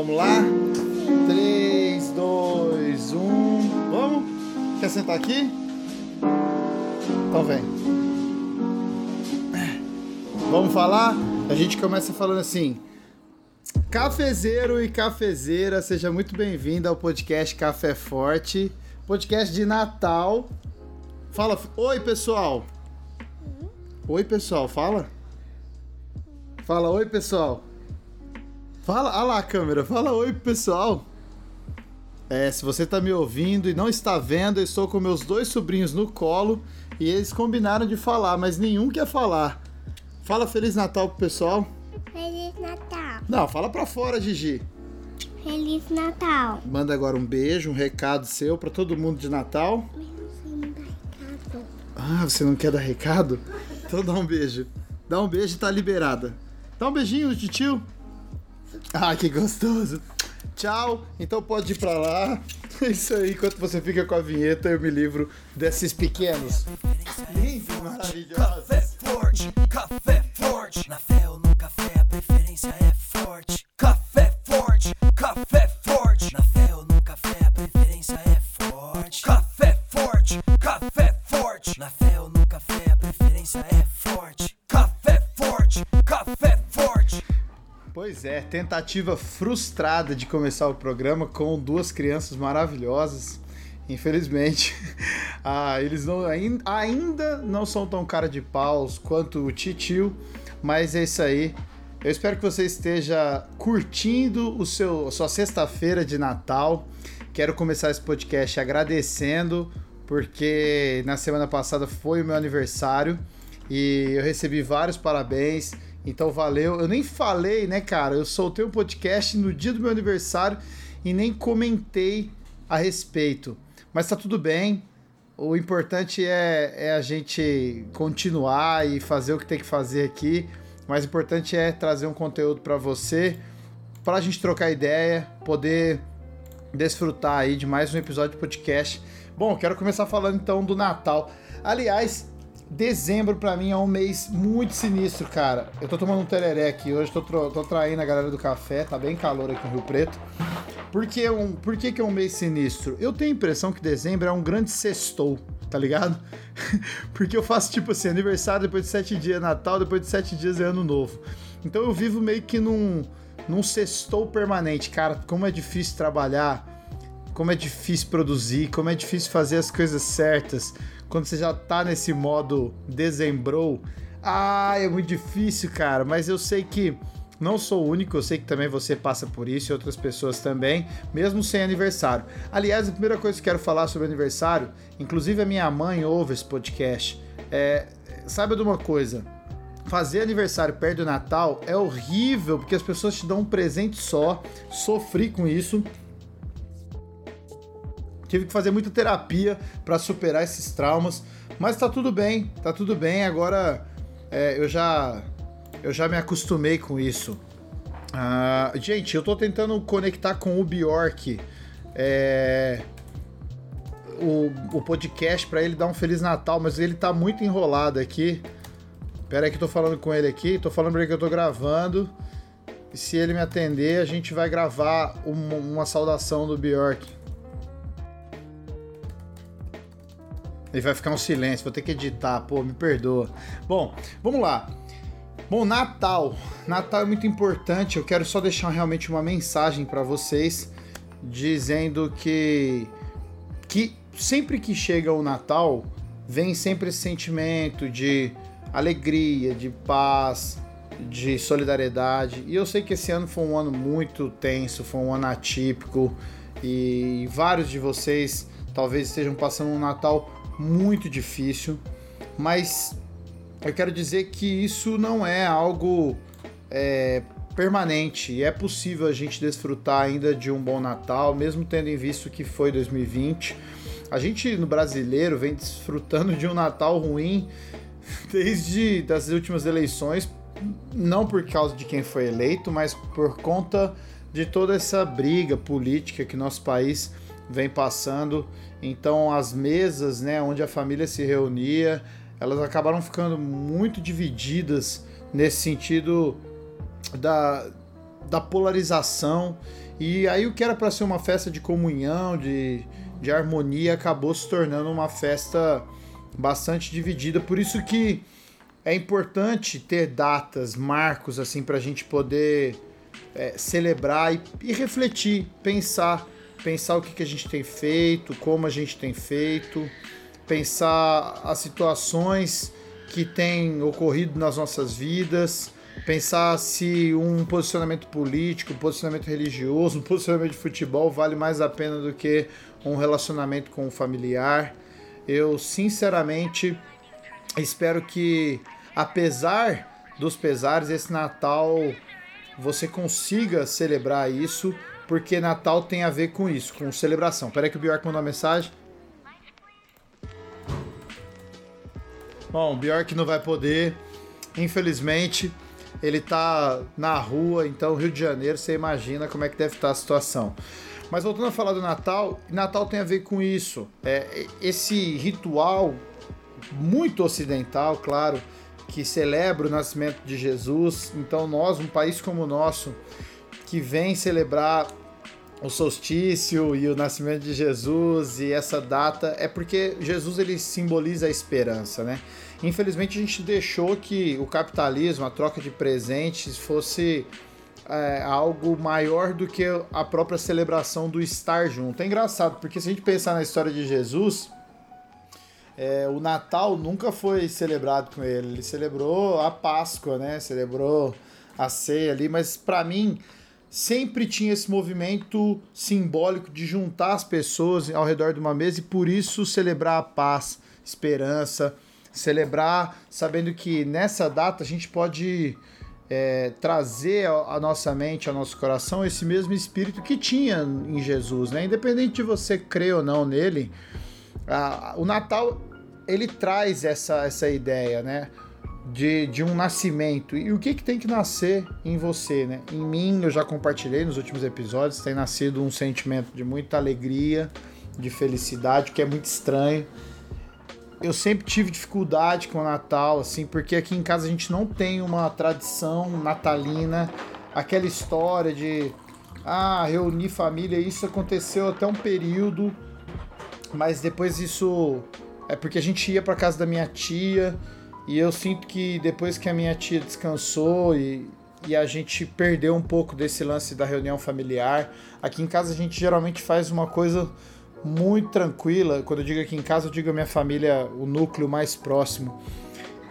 vamos lá? 3, 2, 1. Vamos? Quer sentar aqui? Então vem. Vamos falar? A gente começa falando assim. Cafezeiro e cafezeira, seja muito bem-vindo ao podcast Café Forte, podcast de Natal. Fala, oi pessoal. Oi pessoal, fala. Fala oi pessoal. Fala, olha lá a câmera, fala oi pessoal. É, se você está me ouvindo e não está vendo, eu estou com meus dois sobrinhos no colo e eles combinaram de falar, mas nenhum quer falar. Fala Feliz Natal pro pessoal. Feliz Natal. Não, fala pra fora, Gigi. Feliz Natal. Manda agora um beijo, um recado seu para todo mundo de Natal. Ah, você não quer dar recado? Então dá um beijo. Dá um beijo e tá liberada. Dá um beijinho de tio. Ah, que gostoso. Tchau. Então pode ir pra lá. É isso aí. Enquanto você fica com a vinheta, eu me livro desses pequenos. Lindo, maravilhoso. Café forte, café forte. Na Pois é, tentativa frustrada de começar o programa com duas crianças maravilhosas. Infelizmente, ah, eles não, ain- ainda não são tão cara de paus quanto o Titio, mas é isso aí. Eu espero que você esteja curtindo o seu, a sua sexta-feira de Natal. Quero começar esse podcast agradecendo, porque na semana passada foi o meu aniversário e eu recebi vários parabéns. Então valeu. Eu nem falei, né, cara? Eu soltei um podcast no dia do meu aniversário e nem comentei a respeito. Mas tá tudo bem. O importante é, é a gente continuar e fazer o que tem que fazer aqui. O mais importante é trazer um conteúdo para você, para a gente trocar ideia, poder desfrutar aí de mais um episódio de podcast. Bom, quero começar falando então do Natal. Aliás, dezembro pra mim é um mês muito sinistro, cara. Eu tô tomando um tereré aqui hoje, tô, tô traindo a galera do café, tá bem calor aqui no Rio Preto. Por que, um, por que, que é um mês sinistro? Eu tenho a impressão que dezembro é um grande sextou, tá ligado? Porque eu faço tipo assim, aniversário depois de sete dias, Natal, depois de sete dias é ano novo. Então eu vivo meio que num, num sextou permanente. Cara, como é difícil trabalhar, como é difícil produzir, como é difícil fazer as coisas certas quando você já tá nesse modo dezembrou. Ah, é muito difícil, cara, mas eu sei que não sou o único, eu sei que também você passa por isso e outras pessoas também, mesmo sem aniversário. Aliás, a primeira coisa que quero falar sobre aniversário, inclusive a minha mãe ouve esse podcast, é, saiba de uma coisa, fazer aniversário perto do Natal é horrível, porque as pessoas te dão um presente só, sofri com isso, tive que fazer muita terapia para superar esses traumas, mas tá tudo bem, tá tudo bem. Agora é, eu já eu já me acostumei com isso. Ah, gente, eu tô tentando conectar com o Bjork é, o, o podcast para ele dar um feliz Natal, mas ele tá muito enrolado aqui. Pera aí que eu tô falando com ele aqui, tô falando pra ele que eu tô gravando. E se ele me atender, a gente vai gravar uma, saudação do Bjork. Ele vai ficar um silêncio, vou ter que editar, pô, me perdoa. Bom, vamos lá. Bom, Natal. Natal é muito importante. Eu quero só deixar realmente uma mensagem para vocês dizendo que que sempre que chega o Natal, vem sempre esse sentimento de alegria, de paz, de solidariedade. E eu sei que esse ano foi um ano muito tenso, foi um ano atípico e vários de vocês talvez estejam passando um Natal muito difícil, mas eu quero dizer que isso não é algo é, permanente. É possível a gente desfrutar ainda de um bom Natal, mesmo tendo em vista que foi 2020. A gente no brasileiro vem desfrutando de um Natal ruim desde das últimas eleições, não por causa de quem foi eleito, mas por conta de toda essa briga política que nosso país vem passando. Então as mesas, né, onde a família se reunia, elas acabaram ficando muito divididas nesse sentido da, da polarização E aí o que era para ser uma festa de comunhão, de, de harmonia, acabou se tornando uma festa bastante dividida. Por isso que é importante ter datas, marcos, assim, para a gente poder é, celebrar e, e, refletir, pensar, pensar o que, que a gente tem feito, como a gente tem feito, pensar as situações que têm ocorrido nas nossas vidas, pensar se um posicionamento político, um posicionamento religioso, um posicionamento de futebol vale mais a pena do que um relacionamento com um familiar. Eu sinceramente espero que, apesar dos pesares, esse Natal você consiga celebrar isso, porque Natal tem a ver com isso, com celebração. Peraí que o Bjork mandou uma mensagem. Bom, o Bjork não vai poder, infelizmente. Ele tá na rua, então Rio de Janeiro, você imagina como é que deve estar a situação. Mas voltando a falar do Natal, Natal tem a ver com isso. É, esse ritual muito ocidental, claro, que celebra o nascimento de Jesus. Então, nós, um país como o nosso, que vem celebrar o solstício e o nascimento de Jesus e essa data, é porque Jesus ele simboliza a esperança, né? Infelizmente, a gente deixou que o capitalismo, a troca de presentes, fosse é, algo maior do que a própria celebração do estar junto. É engraçado, porque se a gente pensar na história de Jesus, é, o Natal nunca foi celebrado com ele. Ele celebrou a Páscoa, né? Celebrou a ceia ali, mas para mim sempre tinha esse movimento simbólico de juntar as pessoas ao redor de uma mesa e por isso celebrar a paz, esperança, celebrar sabendo que nessa data a gente pode é, trazer à nossa mente, ao nosso coração esse mesmo espírito que tinha em Jesus, né? Independente de você crer ou não nele, a, o Natal ele traz essa, essa ideia, né? De, de um nascimento. E o que, que tem que nascer em você, né? Em mim, eu já compartilhei nos últimos episódios, tem nascido um sentimento de muita alegria, de felicidade, que é muito estranho. Eu sempre tive dificuldade com o Natal, assim, porque aqui em casa a gente não tem uma tradição natalina, aquela história de ah, reunir família, isso aconteceu até um período, mas depois isso é porque a gente ia para casa da minha tia e eu sinto que depois que a minha tia descansou e, e a gente perdeu um pouco desse lance da reunião familiar. Aqui em casa a gente geralmente faz uma coisa muito tranquila. Quando eu digo aqui em casa, eu digo a minha família, o núcleo mais próximo.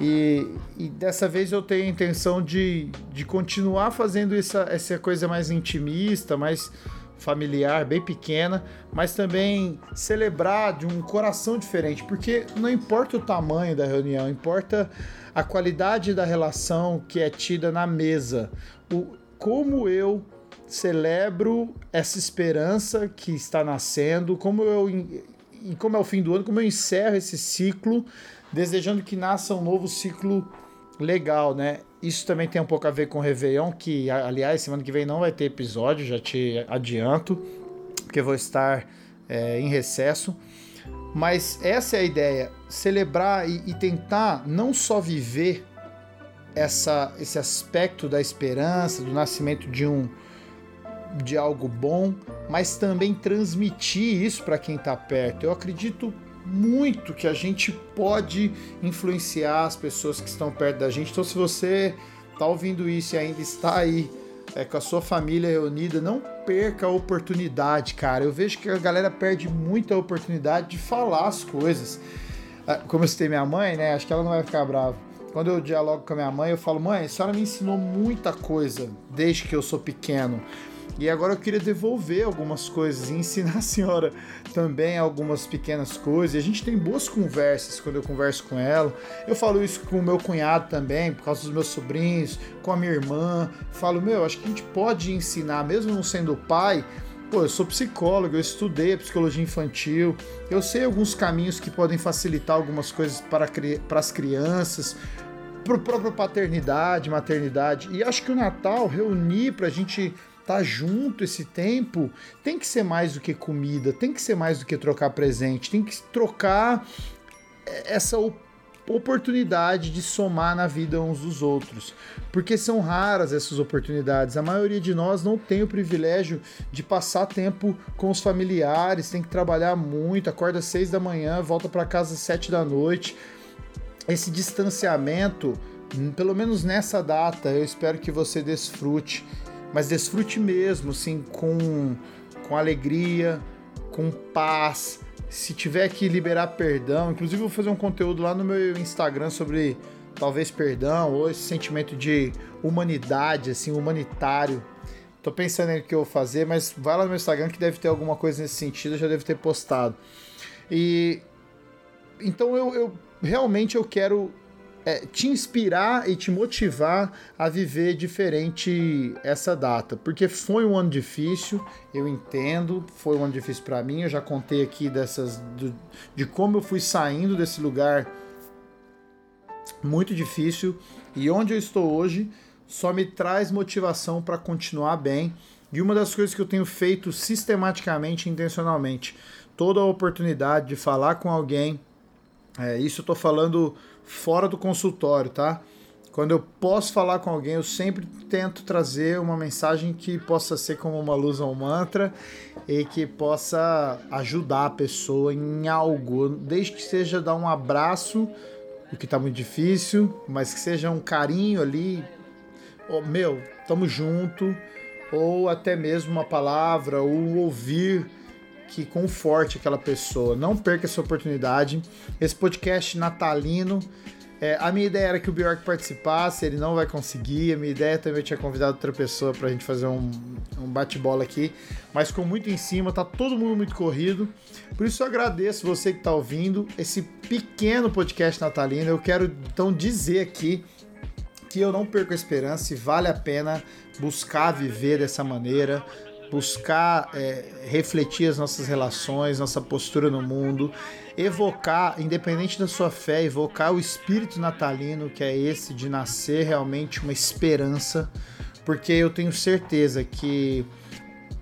E, e dessa vez eu tenho a intenção de, de continuar fazendo essa, essa coisa mais intimista, mais familiar, bem pequena, mas também celebrar de um coração diferente, porque não importa o tamanho da reunião, importa a qualidade da relação que é tida na mesa. O, como eu celebro essa esperança que está nascendo, como eu e como é o fim do ano, como eu encerro esse ciclo, desejando que nasça um novo ciclo legal, né? Isso também tem um pouco a ver com o Réveillon, que, aliás, semana que vem não vai ter episódio, já te adianto, porque vou estar é, em recesso. Mas essa é a ideia: celebrar e, e tentar não só viver essa, esse aspecto da esperança, do nascimento de um de algo bom, mas também transmitir isso para quem está perto. Eu acredito muito que a gente pode influenciar as pessoas que estão perto da gente. Então, se você está ouvindo isso e ainda está aí é, com a sua família reunida, não perca a oportunidade, cara. Eu vejo que a galera perde muita oportunidade de falar as coisas. Ah, como eu citei minha mãe, né? Acho que ela não vai ficar brava. Quando eu dialogo com a minha mãe, eu falo: mãe, a senhora me ensinou muita coisa desde que eu sou pequeno. E agora eu queria devolver algumas coisas e ensinar a senhora também algumas pequenas coisas. E a gente tem boas conversas quando eu converso com ela. Eu falo isso com o meu cunhado também, por causa dos meus sobrinhos, com a minha irmã. Falo, meu, acho que a gente pode ensinar, mesmo não sendo pai, Pô, eu sou psicólogo, eu estudei psicologia infantil, eu sei alguns caminhos que podem facilitar algumas coisas para, para as crianças, para a própria paternidade, maternidade. E acho que o Natal reunir para a gente tá junto esse tempo, tem que ser mais do que comida, tem que ser mais do que trocar presente, tem que trocar essa oportunidade de somar na vida uns dos outros, porque são raras essas oportunidades. A maioria de nós não tem o privilégio de passar tempo com os familiares, tem que trabalhar muito, acorda às seis da manhã, volta para casa às sete da noite. Esse distanciamento, pelo menos nessa data, eu espero que você desfrute, mas desfrute mesmo, assim, com, com alegria, com paz se tiver que liberar perdão, inclusive vou fazer um conteúdo lá no meu Instagram sobre talvez perdão ou esse sentimento de humanidade, assim, humanitário. Tô pensando em o que eu vou fazer, mas vai lá no meu Instagram que deve ter alguma coisa nesse sentido, já devo ter postado. E então eu, eu realmente eu quero é, te inspirar e te motivar a viver diferente essa data, porque foi um ano difícil, eu entendo, foi um ano difícil para mim, eu já contei aqui dessas do, de como eu fui saindo desse lugar muito difícil e onde eu estou hoje só me traz motivação para continuar bem. E uma das coisas que eu tenho feito sistematicamente, intencionalmente, toda a oportunidade de falar com alguém, é, isso eu tô falando fora do consultório, tá? Quando eu posso falar com alguém, eu sempre tento trazer uma mensagem que possa ser como uma luz ou um mantra e que possa ajudar a pessoa em algo, desde que seja dar um abraço, o que tá muito difícil, mas que seja um carinho ali, oh, meu, tamo junto, ou até mesmo uma palavra, ou ouvir que conforte aquela pessoa. Não perca essa oportunidade. Esse podcast natalino. É, a minha ideia era que o Bjork participasse, ele não vai conseguir. A minha ideia também eu tinha convidado outra pessoa pra gente fazer um, um bate-bola aqui, mas ficou muito em cima, tá todo mundo muito corrido. Por isso eu agradeço você que tá ouvindo esse pequeno podcast natalino. Eu quero então dizer aqui que eu não perco a esperança e vale a pena buscar viver dessa maneira, buscar é, refletir as nossas relações, nossa postura no mundo, evocar, independente da sua fé, evocar o espírito natalino, que é esse de nascer realmente uma esperança, porque eu tenho certeza que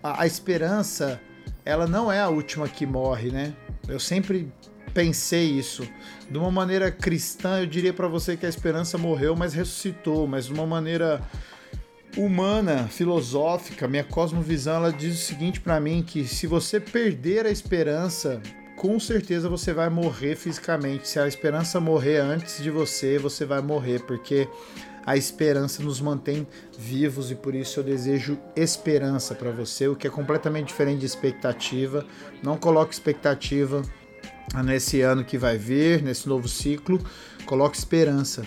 a, a esperança ela não é a última que morre, né? Eu sempre pensei isso. De uma maneira cristã, eu diria para você que a esperança morreu, mas ressuscitou, mas de uma maneira humana, filosófica, minha cosmovisão, ela diz o seguinte para mim que se você perder a esperança, com certeza você vai morrer fisicamente. Se a esperança morrer antes de você, você vai morrer, porque a esperança nos mantém vivos e por isso eu desejo esperança para você, o que é completamente diferente de expectativa. Não coloque expectativa nesse ano que vai vir, nesse novo ciclo, coloque esperança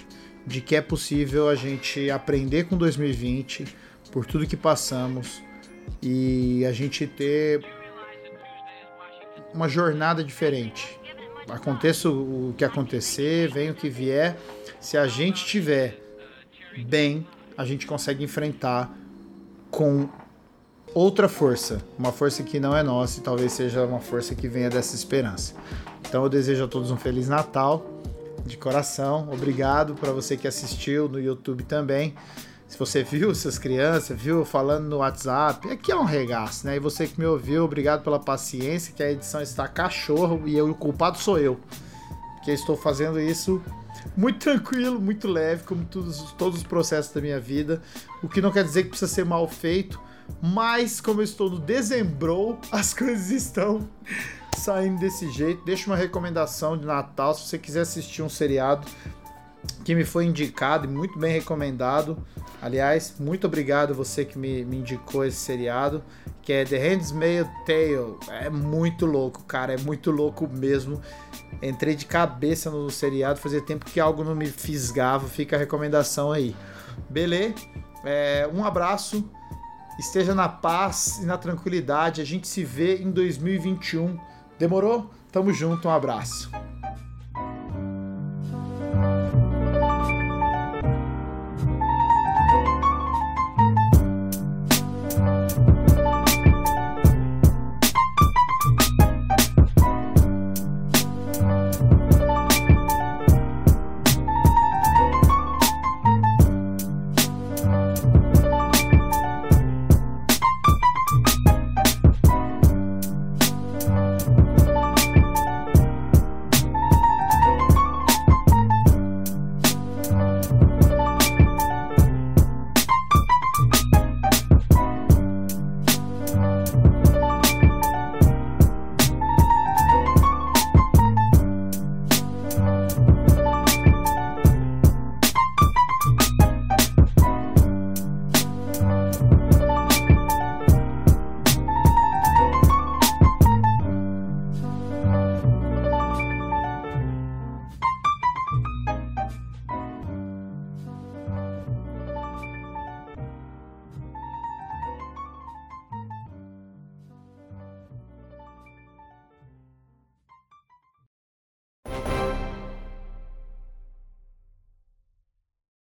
de que é possível a gente aprender com 2020 por tudo que passamos e a gente ter uma jornada diferente. Aconteça o que acontecer, venha o que vier, se a gente tiver bem, a gente consegue enfrentar com outra força, uma força que não é nossa e talvez seja uma força que venha dessa esperança. Então eu desejo a todos um feliz Natal de coração. Obrigado para você que assistiu no YouTube também. Se você viu essas crianças, viu falando no WhatsApp, aqui é um regaço, né? E você que me ouviu, obrigado pela paciência, que a edição está cachorro e eu, o culpado sou eu. Porque estou fazendo isso muito tranquilo, muito leve, como todos, todos os processos da minha vida. O que não quer dizer que precisa ser mal feito, mas como eu estou no dezembro, as coisas estão saindo desse jeito. Deixa uma recomendação de Natal se você quiser assistir um seriado que me foi indicado e muito bem recomendado. Aliás, muito obrigado você que me, me indicou esse seriado, que é The Handmaid's Tale. É muito louco, cara, é muito louco mesmo. Entrei de cabeça no seriado, fazia tempo que algo não me fisgava, fica a recomendação aí. Beleza? É, um abraço, esteja na paz e na tranquilidade. A gente se vê em 2021 Demorou? Tamo junto, um abraço.